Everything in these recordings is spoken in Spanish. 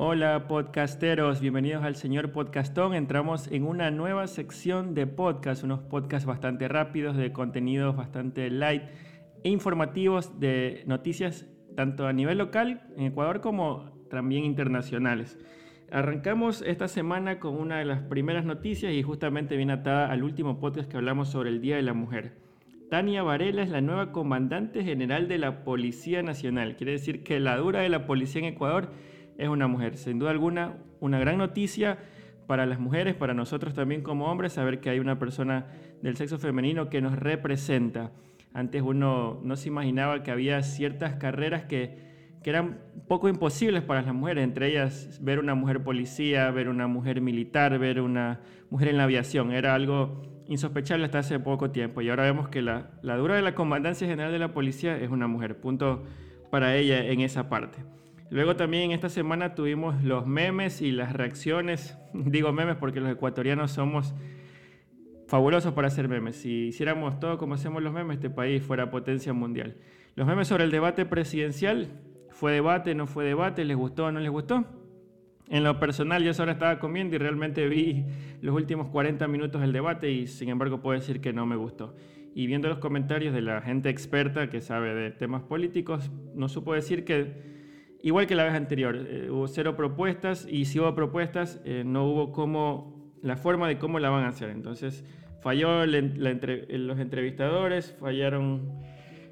Hola podcasteros, bienvenidos al señor Podcastón. Entramos en una nueva sección de podcast, unos podcasts bastante rápidos, de contenidos bastante light e informativos de noticias tanto a nivel local en Ecuador como también internacionales. Arrancamos esta semana con una de las primeras noticias y justamente viene atada al último podcast que hablamos sobre el Día de la Mujer. Tania Varela es la nueva comandante general de la Policía Nacional. Quiere decir que la dura de la policía en Ecuador es una mujer. Sin duda alguna, una gran noticia para las mujeres, para nosotros también como hombres, saber que hay una persona del sexo femenino que nos representa. Antes uno no se imaginaba que había ciertas carreras que, eran poco imposibles para las mujeres, entre ellas ver una mujer policía, ver una mujer militar, ver una mujer en la aviación. Era algo insospechable hasta hace poco tiempo y ahora vemos que la, la dura de la Comandancia General de la Policía es una mujer. Punto para ella en esa parte. Luego también esta semana tuvimos los memes y las reacciones. Digo memes porque los ecuatorianos somos fabulosos para hacer memes. Si hiciéramos todo como hacemos los memes, este país fuera potencia mundial. Los memes sobre el debate presidencial. ¿Fue debate? ¿No fue debate? ¿Les gustó o no les gustó? En lo personal, yo ahora estaba comiendo y realmente vi los últimos 40 minutos del debate y sin embargo puedo decir que no me gustó. Y viendo los comentarios de la gente experta que sabe de temas políticos, no supo decir que igual que la vez anterior, eh, hubo cero propuestas y si hubo propuestas, eh, no hubo cómo, la forma de cómo la van a hacer. Entonces, falló los entrevistadores, fallaron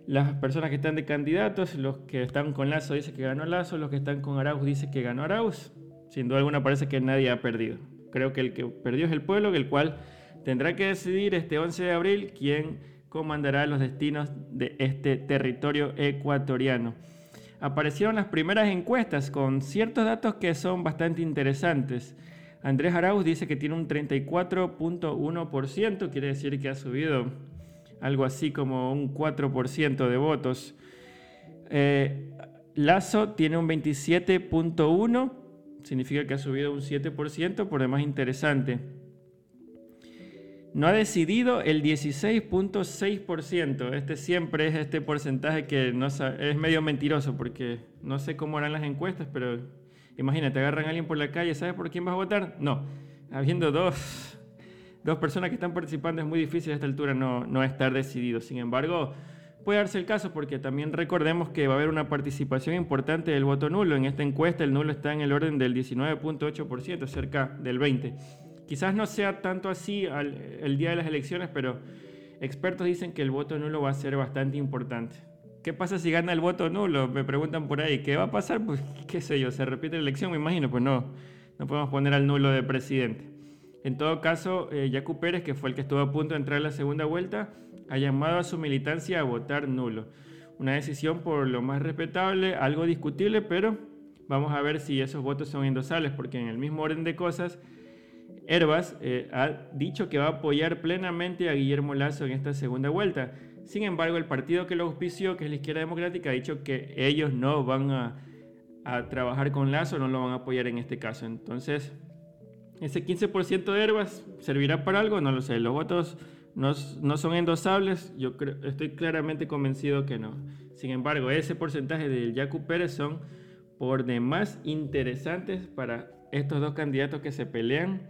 las personas que están de candidatos, los que están con Lazo dicen que ganó Lazo, los que están con Arauz dicen que ganó Arauz. Sin duda alguna parece que nadie ha perdido. Creo que el que perdió es el pueblo, el cual tendrá que decidir este 11 de abril quién comandará los destinos de este territorio ecuatoriano aparecieron las primeras encuestas con ciertos datos que son bastante interesantes. Andrés Arauz dice que tiene un 34.1%, quiere decir que ha subido algo así como un 4% de votos. Eh, Lazo tiene un 27.1%, significa que ha subido un 7%, por demás interesante. No ha decidido el 16.6%. Este siempre es este porcentaje que no es medio mentiroso porque no sé cómo harán las encuestas, pero imagínate, agarran a alguien por la calle, ¿sabes por quién vas a votar? No. Habiendo dos, dos personas que están participando es muy difícil a esta altura no, no estar decidido. Sin embargo, puede darse el caso porque también recordemos que va a haber una participación importante del voto nulo. En esta encuesta el nulo está en el orden del 19.8%, cerca del 20%. Quizás no sea tanto así el día de las elecciones, pero expertos dicen que el voto nulo va a ser bastante importante. ¿Qué pasa si gana el voto nulo? Me preguntan por ahí. ¿Qué va a pasar? Pues qué sé yo, se repite la elección, me imagino. Pues no, no podemos poner al nulo de presidente. En todo caso, eh, Yacu Pérez, que fue el que estuvo a punto de entrar a la segunda vuelta, ha llamado a su militancia a votar nulo. Una decisión por lo más respetable, algo discutible, pero vamos a ver si esos votos son endosables, porque en el mismo orden de cosas, Herbas eh, ha dicho que va a apoyar plenamente a Guillermo Lazo en esta segunda vuelta. Sin embargo, el partido que lo auspició, que es la Izquierda Democrática, ha dicho que ellos no van a, trabajar con Lazo, no lo van a apoyar en este caso. Entonces, ese 15% de Herbas servirá para algo, no lo sé. Los votos no, son endosables, yo estoy claramente convencido que no. Sin embargo, ese porcentaje del Yacu Pérez son por demás interesantes para estos dos candidatos que se pelean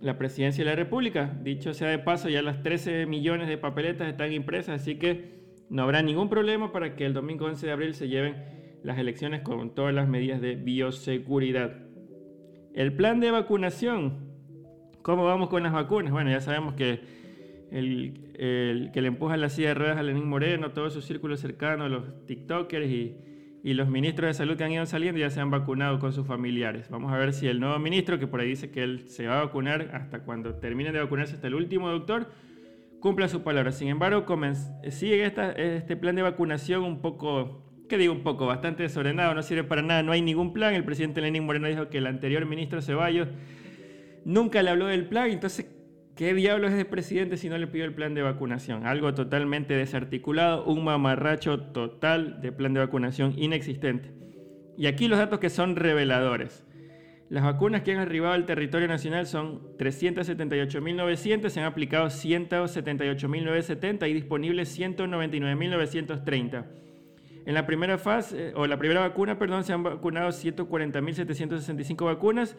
la presidencia de la República. Dicho sea de paso, ya las 13 millones de papeletas están impresas, así que no habrá ningún problema para que el domingo 11 de abril se lleven las elecciones con todas las medidas de bioseguridad. El plan de vacunación. ¿Cómo vamos con las vacunas? Bueno, ya sabemos que el, que le empuja la silla de ruedas a Lenín Moreno, todo su círculo cercano, los TikTokers y y los ministros de salud que han ido saliendo ya se han vacunado con sus familiares. Vamos a ver si el nuevo ministro, que por ahí dice que él se va a vacunar hasta cuando termine de vacunarse hasta el último doctor, cumpla su palabra. Sin embargo, sigue este plan de vacunación un poco, ¿qué digo un poco? Bastante desordenado, no sirve para nada, no hay ningún plan. El presidente Lenín Moreno dijo que el anterior ministro Ceballos nunca le habló del plan, entonces ¿Qué diablos es el presidente si no le pidió el plan de vacunación? Algo totalmente desarticulado, un mamarracho total de plan de vacunación inexistente. Y aquí los datos que son reveladores. Las vacunas que han arribado al territorio nacional son 378.900, se han aplicado 178.970 y disponibles 199.930. En la primera fase, o la primera vacuna, perdón, se han vacunado 140.765 vacunas.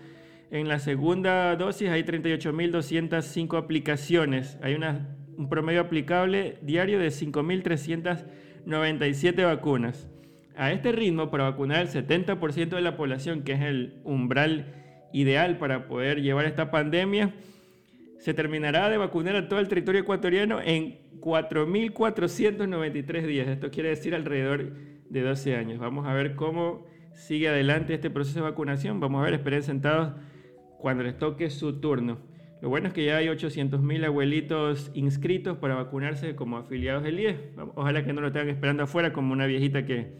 En la segunda dosis hay 38.205 aplicaciones. Hay un promedio aplicable diario de 5.397 vacunas. A este ritmo, para vacunar el 70% de la población, que es el umbral ideal para poder llevar esta pandemia, se terminará de vacunar a todo el territorio ecuatoriano en 4.493 días. Esto quiere decir alrededor de 12 años. Vamos a ver cómo sigue adelante este proceso de vacunación. Vamos a ver, esperen sentados cuando les toque su turno. Lo bueno es que ya hay 800.000 abuelitos inscritos para vacunarse como afiliados del IES. Ojalá que no lo tengan esperando afuera como una viejita que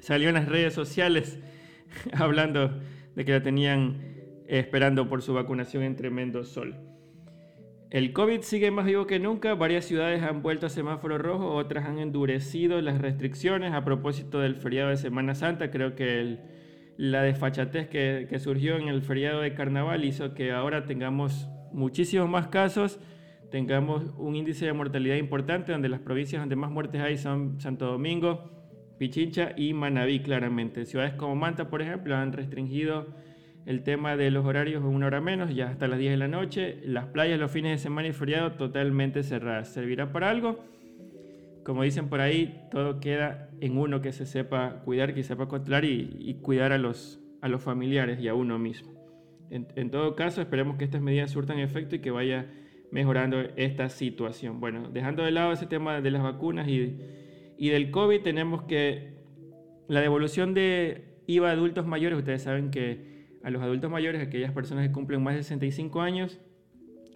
salió en las redes sociales hablando de que la tenían esperando por su vacunación en tremendo sol. El COVID sigue más vivo que nunca, varias ciudades han vuelto a semáforo rojo, otras han endurecido las restricciones a propósito del feriado de Semana Santa. Creo que la desfachatez que, surgió en el feriado de Carnaval hizo que ahora tengamos muchísimos más casos, tengamos un índice de mortalidad importante, donde las provincias donde más muertes hay son Santo Domingo, Pichincha y Manabí claramente. Ciudades como Manta, por ejemplo, han restringido el tema de los horarios una hora menos, ya hasta las 10 de la noche, las playas los fines de semana y feriado totalmente cerradas. ¿Servirá para algo? Como dicen por ahí, todo queda en uno que se sepa cuidar, que sepa controlar y, cuidar a los, a los familiares y a uno mismo. En, todo caso, esperemos que estas medidas surtan efecto y que vaya mejorando esta situación. Bueno, dejando de lado ese tema de las vacunas y, y del COVID, tenemos que la devolución de IVA a adultos mayores, ustedes saben que a los adultos mayores, aquellas personas que cumplen más de 65 años,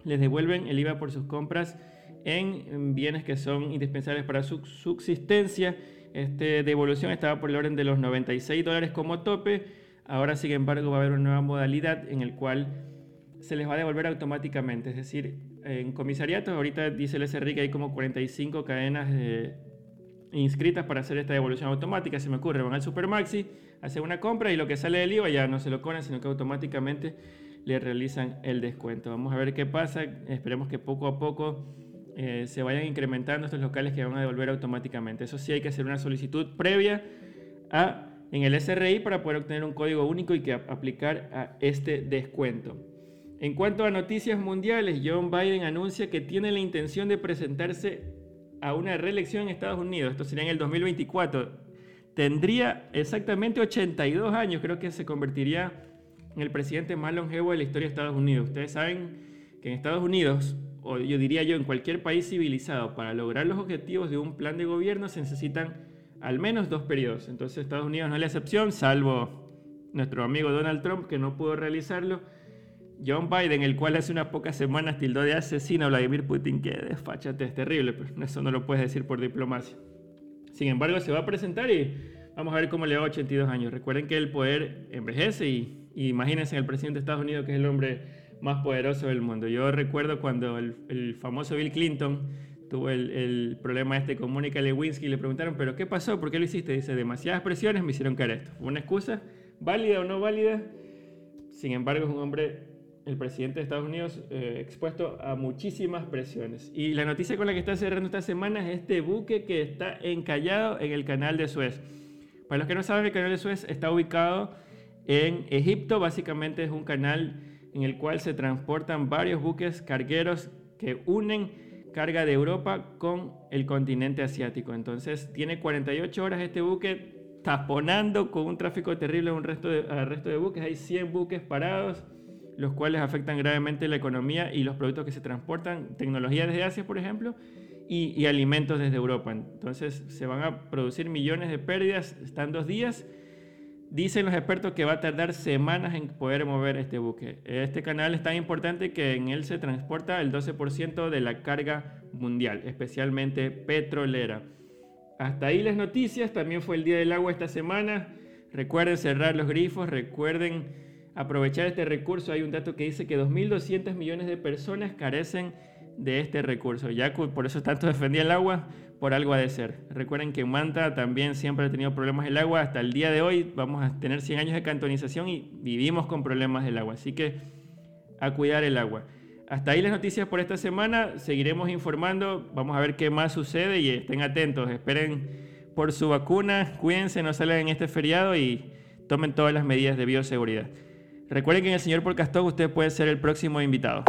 les devuelven el IVA por sus compras en bienes que son indispensables para su subsistencia. Esta devolución estaba por el orden de los 96 dólares como tope. Ahora, sin embargo, va a haber una nueva modalidad en el cual se les va a devolver automáticamente. Es decir, en comisariatos, ahorita dice el SRI que hay como 45 cadenas inscritas para hacer esta devolución automática. Se me ocurre, van al Supermaxi, hace una compra y lo que sale del IVA ya no se lo cobran, sino que automáticamente le realizan el descuento. Vamos a ver qué pasa. Esperemos que poco a poco eh, se vayan incrementando estos locales que van a devolver automáticamente. Eso sí, hay que hacer una solicitud previa a, en el SRI para poder obtener un código único y que aplicar a este descuento. En cuanto a noticias mundiales, John Biden anuncia que tiene la intención de presentarse a una reelección en Estados Unidos. Esto sería en el 2024 tendría exactamente 82 años, creo que se convertiría en el presidente más longevo de la historia de Estados Unidos. Ustedes saben que en Estados Unidos, o yo diría yo en cualquier país civilizado, para lograr los objetivos de un plan de gobierno se necesitan al menos dos periodos. Entonces Estados Unidos no es la excepción, salvo nuestro amigo Donald Trump que no pudo realizarlo. John Biden, el cual hace unas pocas semanas tildó de asesino a Vladimir Putin, que desfachate, es terrible, pero eso no lo puedes decir por diplomacia. Sin embargo, se va a presentar y vamos a ver cómo le va a 82 años. Recuerden que el poder envejece y, imagínense el presidente de Estados Unidos, que es el hombre más poderoso del mundo. Yo recuerdo cuando el, famoso Bill Clinton tuvo el, problema este con Mónica Lewinsky y le preguntaron, ¿pero qué pasó? ¿Por qué lo hiciste? Dice, demasiadas presiones me hicieron caer esto. ¿Fue una excusa? ¿Válida o no válida? Sin embargo, es un hombre el presidente de Estados Unidos eh, expuesto a muchísimas presiones. Y la noticia con la que está cerrando esta semana es este buque que está encallado en el canal de Suez. Para los que no saben, el canal de Suez está ubicado en Egipto. Básicamente es un canal en el cual se transportan varios buques cargueros que unen carga de Europa con el continente asiático. Entonces tiene 48 horas este buque taponando con un tráfico terrible un resto de, al resto de buques. Hay 100 buques parados los cuales afectan gravemente la economía y los productos que se transportan, tecnología desde Asia, por ejemplo, y, alimentos desde Europa. Entonces se van a producir millones de pérdidas, están dos días. Dicen los expertos que va a tardar semanas en poder mover este buque. Este canal es tan importante que en él se transporta el 12% de la carga mundial, especialmente petrolera. Hasta ahí las noticias, también fue el Día del Agua esta semana. Recuerden cerrar los grifos, recuerden aprovechar este recurso. Hay un dato que dice que 2.200 millones de personas carecen de este recurso. Ya por eso tanto defendía el agua, por algo ha de ser. Recuerden que Manta también siempre ha tenido problemas del agua. Hasta el día de hoy vamos a tener 100 años de cantonización y vivimos con problemas del agua. Así que a cuidar el agua. Hasta ahí las noticias por esta semana. Seguiremos informando. Vamos a ver qué más sucede y estén atentos. Esperen por su vacuna, cuídense, no salgan en este feriado y tomen todas las medidas de bioseguridad. Recuerden que en el señor Podcastog usted puede ser el próximo invitado.